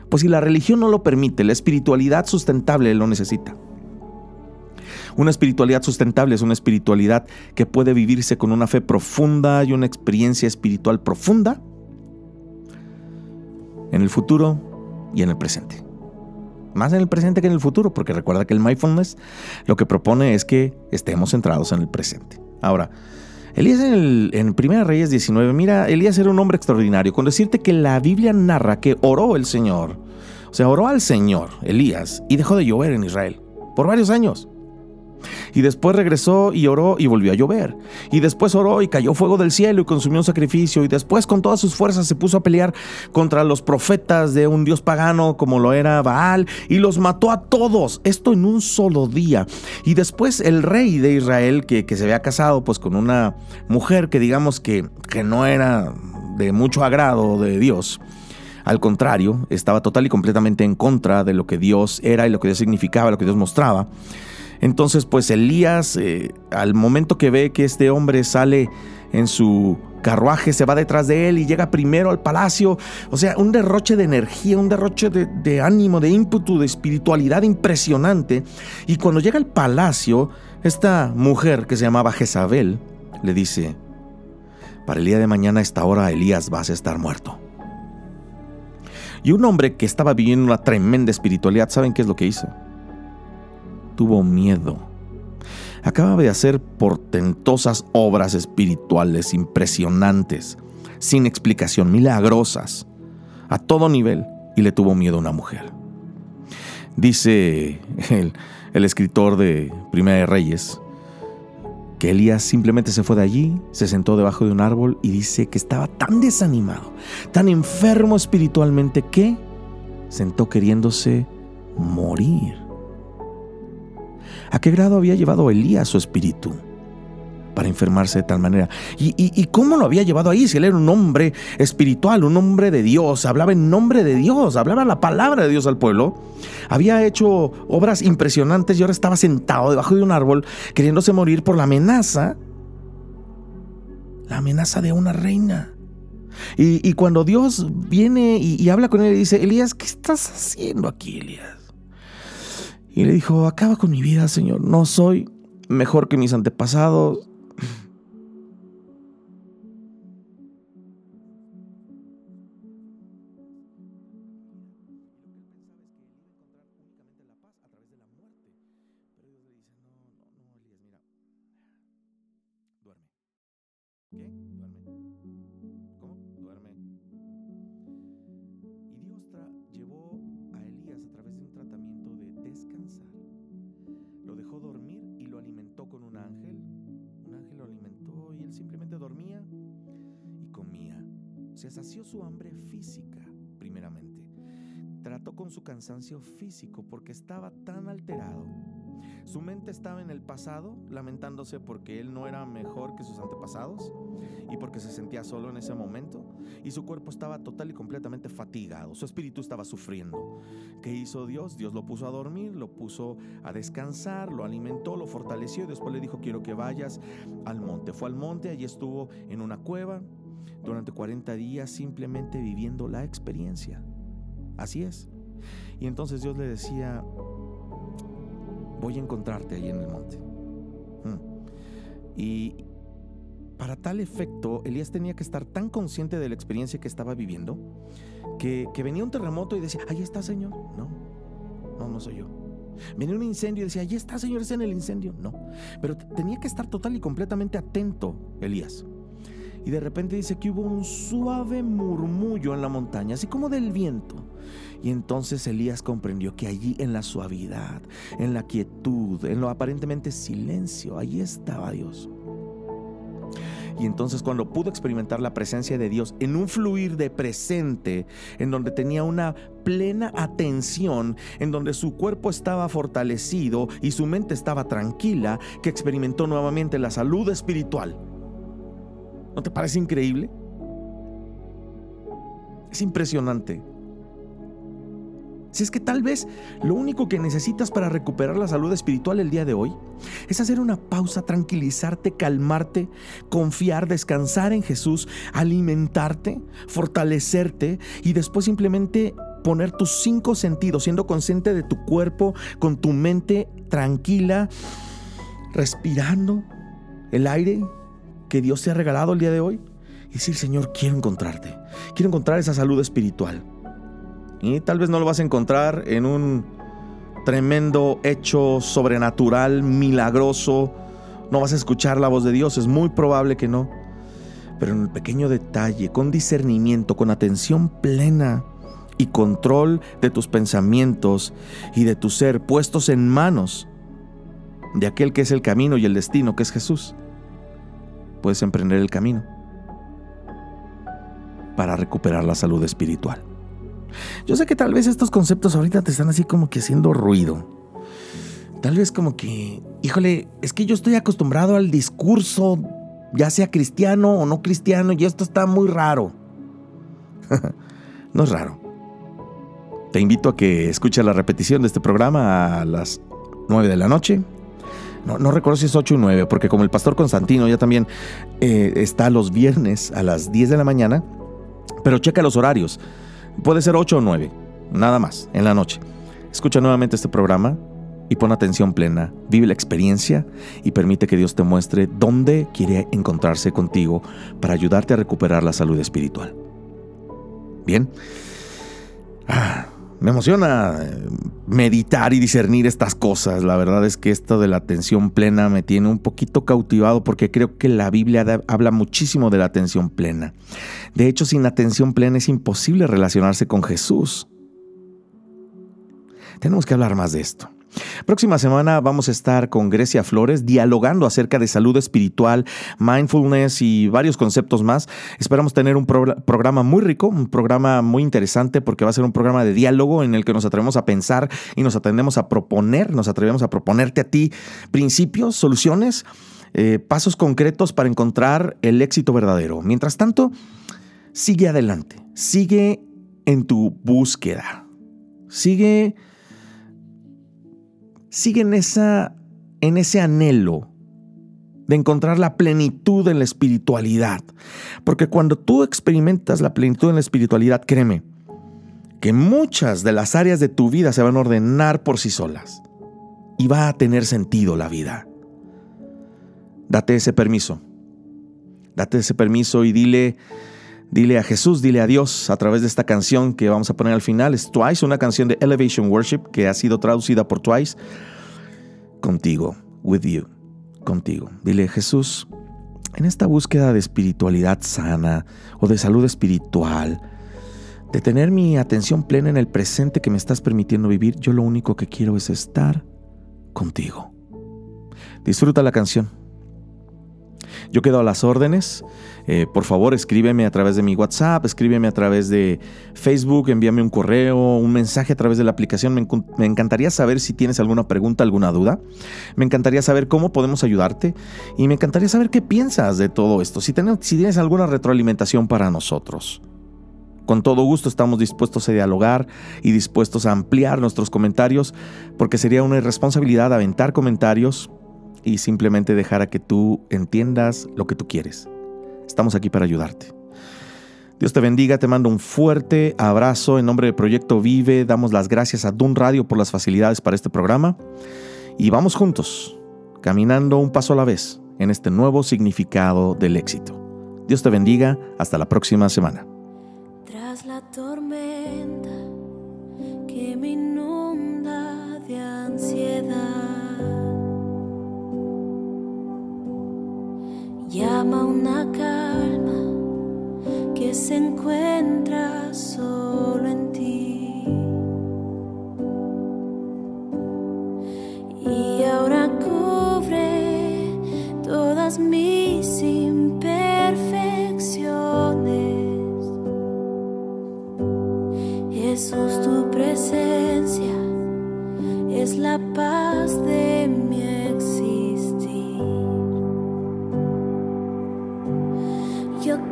Pues si la religión no lo permite, la espiritualidad sustentable lo necesita. Una espiritualidad sustentable es una espiritualidad que puede vivirse con una fe profunda y una experiencia espiritual profunda en el futuro y en el presente. Más en el presente que en el futuro, porque recuerda que el mindfulness lo que propone es que estemos centrados en el presente. Ahora, Elías en, el, Primera Reyes 19, mira, Elías era un hombre extraordinario. Con decirte que la Biblia narra que oró el Señor, o sea, oró al Señor, Elías, y dejó de llover en Israel por varios años. Y después regresó y oró y volvió a llover. Y después oró y cayó fuego del cielo y consumió un sacrificio. Y después con todas sus fuerzas se puso a pelear contra los profetas de un dios pagano como lo era Baal y los mató a todos. Esto en un solo día. Y después el rey de Israel que, que se había casado pues con una mujer que digamos que, que no era de mucho agrado de Dios. Al contrario, estaba total y completamente en contra de lo que Dios era y lo que Dios significaba, lo que Dios mostraba. Entonces, pues Elías, eh, al momento que ve que este hombre sale en su carruaje, se va detrás de él y llega primero al palacio. O sea, un derroche de energía, un derroche de, de ánimo, de ímpetu, de espiritualidad impresionante. Y cuando llega al palacio, esta mujer que se llamaba Jezabel le dice, para el día de mañana a esta hora Elías vas a estar muerto. Y un hombre que estaba viviendo una tremenda espiritualidad, ¿saben qué es lo que hizo? Tuvo miedo. Acaba de hacer portentosas obras espirituales impresionantes, sin explicación, milagrosas, a todo nivel, y le tuvo miedo a una mujer. Dice el, el escritor de Primera de Reyes que Elías simplemente se fue de allí, se sentó debajo de un árbol y dice que estaba tan desanimado, tan enfermo espiritualmente que sentó queriéndose morir. ¿A qué grado había llevado Elías su espíritu? para enfermarse de tal manera. ¿Y, cómo lo había llevado ahí? Si él era un hombre espiritual, un hombre de Dios, hablaba en nombre de Dios, hablaba la palabra de Dios al pueblo, había hecho obras impresionantes y ahora estaba sentado debajo de un árbol queriéndose morir por la amenaza, la amenaza de una reina. Y, cuando Dios viene y, y habla con él y dice, Elías, ¿qué estás haciendo aquí, Elías? Y le dijo, acaba con mi vida, Señor, no soy mejor que mis antepasados, se sació su hambre física, primeramente. Trató con su cansancio físico porque estaba tan alterado. Su mente estaba en el pasado, lamentándose porque él no era mejor que sus antepasados y porque se sentía solo en ese momento. Y su cuerpo estaba total y completamente fatigado. Su espíritu estaba sufriendo. ¿Qué hizo Dios? Dios lo puso a dormir, lo puso a descansar, lo alimentó, lo fortaleció y después le dijo, quiero que vayas al monte. Fue al monte, allí estuvo en una cueva, durante 40 días simplemente viviendo la experiencia. Así es. Y entonces Dios le decía, voy a encontrarte ahí en el monte. Mm. Y para tal efecto, Elías tenía que estar tan consciente de la experiencia que estaba viviendo, que, venía un terremoto y decía, ahí está Señor. No, no, no soy yo. Venía un incendio y decía, ahí está Señor, es en el incendio. No, pero tenía que estar total y completamente atento, Elías. Y de repente dice que hubo un suave murmullo en la montaña, así como del viento. Y entonces Elías comprendió que allí en la suavidad, en la quietud, en lo aparentemente silencio, allí estaba Dios. Y entonces cuando pudo experimentar la presencia de Dios en un fluir de presente, en donde tenía una plena atención, en donde su cuerpo estaba fortalecido y su mente estaba tranquila, que experimentó nuevamente la salud espiritual ¿No te parece increíble? Es impresionante. Si es que tal vez lo único que necesitas para recuperar la salud espiritual el día de hoy es hacer una pausa, tranquilizarte, calmarte, confiar, descansar en Jesús, alimentarte, fortalecerte y después simplemente poner tus cinco sentidos, siendo consciente de tu cuerpo, con tu mente tranquila, respirando el aire que Dios te ha regalado el día de hoy. Y decir, Señor, quiero encontrarte, quiero encontrar esa salud espiritual. Y tal vez no lo vas a encontrar en un tremendo hecho sobrenatural, milagroso, no vas a escuchar la voz de Dios, es muy probable que no, pero en el pequeño detalle, con discernimiento, con atención plena y control de tus pensamientos y de tu ser puestos en manos de aquel que es el camino y el destino, que es Jesús puedes emprender el camino para recuperar la salud espiritual. Yo sé que tal vez estos conceptos ahorita te están así como que haciendo ruido. Tal vez como que, híjole, es que yo estoy acostumbrado al discurso, ya sea cristiano o no cristiano, y esto está muy raro. no es raro. Te invito a que escuches la repetición de este programa a las 9 de la noche no, recuerdo si es 8 o 9, porque como el pastor Constantino ya también eh, está los viernes a las 10 de la mañana, pero checa los horarios. Puede ser 8 o 9, nada más, en la noche. Escucha nuevamente este programa y pon atención plena, vive la experiencia y permite que Dios te muestre dónde quiere encontrarse contigo para ayudarte a recuperar la salud espiritual. Bien. Ah. Me emociona eh, meditar y discernir estas cosas. La verdad es que esto de la atención plena me tiene un poquito cautivado porque creo que la Biblia habla muchísimo de la atención plena. De hecho, sin atención plena es imposible relacionarse con Jesús. Tenemos que hablar más de esto. Próxima semana vamos a estar con Grecia Flores dialogando acerca de salud espiritual, mindfulness y varios conceptos más. Esperamos tener un programa muy rico, un programa muy interesante porque va a ser un programa de diálogo en el que nos atrevemos a pensar y nos atrevemos a proponer, nos atrevemos a proponerte a ti principios, soluciones, eh, pasos concretos para encontrar el éxito verdadero. Mientras tanto, sigue adelante, sigue en tu búsqueda, sigue sigue en, esa, en ese anhelo de encontrar la plenitud en la espiritualidad. Porque cuando tú experimentas la plenitud en la espiritualidad, créeme, que muchas de las áreas de tu vida se van a ordenar por sí solas y va a tener sentido la vida. Date ese permiso. Date ese permiso y dile, Dile a Jesús, dile a Dios a través de esta canción que vamos a poner al final. Es Twice, una canción de Elevation Worship que ha sido traducida por Twice. Contigo, with you, contigo. Dile, Jesús, en esta búsqueda de espiritualidad sana o de salud espiritual, de tener mi atención plena en el presente que me estás permitiendo vivir, yo lo único que quiero es estar contigo. Disfruta la canción. Yo quedo a las órdenes. Eh, por favor, escríbeme a través de mi WhatsApp, escríbeme a través de Facebook, envíame un correo, un mensaje a través de la aplicación. Me, encantaría saber si tienes alguna pregunta, alguna duda. Me encantaría saber cómo podemos ayudarte y me encantaría saber qué piensas de todo esto, si, si tienes alguna retroalimentación para nosotros. Con todo gusto estamos dispuestos a dialogar y dispuestos a ampliar nuestros comentarios, porque sería una irresponsabilidad aventar comentarios y simplemente dejar a que tú entiendas lo que tú quieres. Estamos aquí para ayudarte. Dios te bendiga, te mando un fuerte abrazo en nombre del Proyecto Vive. Damos las gracias a Dun Radio por las facilidades para este programa y vamos juntos, caminando un paso a la vez en este nuevo significado del éxito. Dios te bendiga, hasta la próxima semana. Llama una calma que se encuentra solo en ti. Y ahora cubre todas mis imperfecciones. Jesús, tu presencia es la paz de mi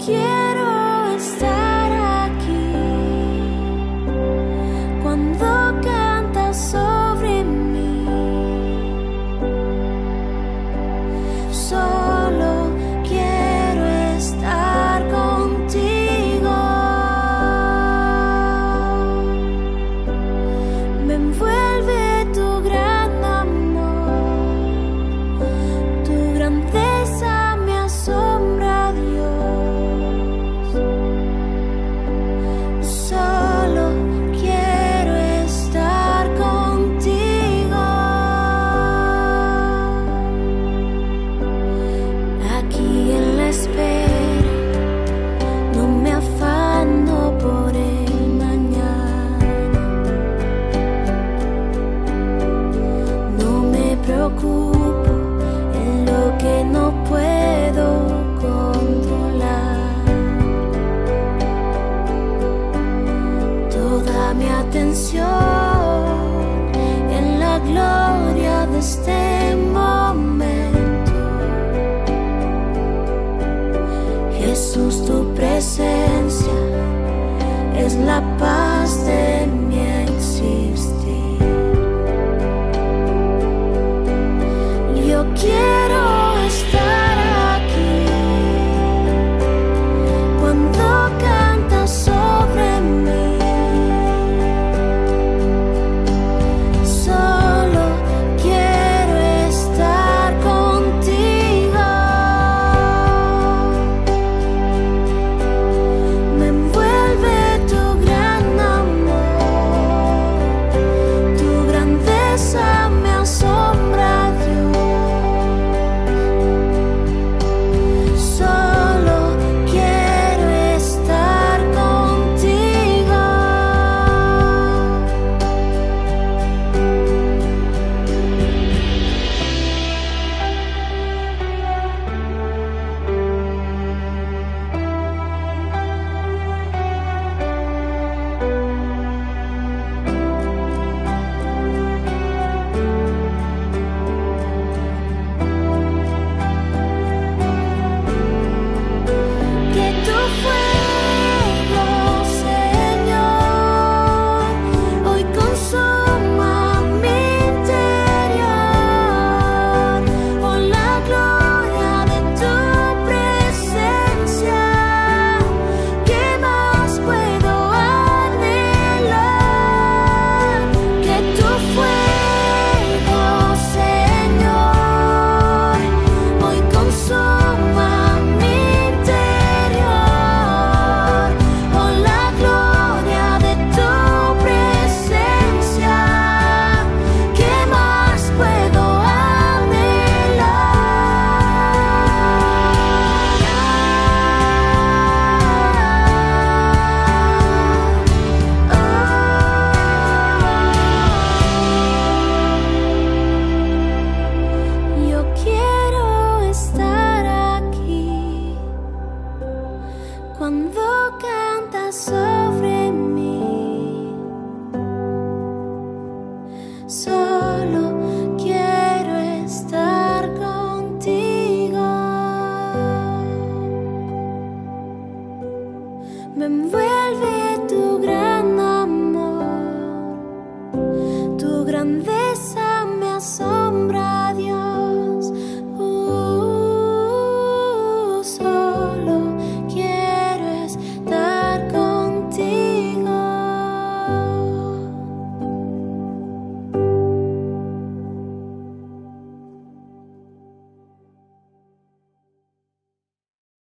quiero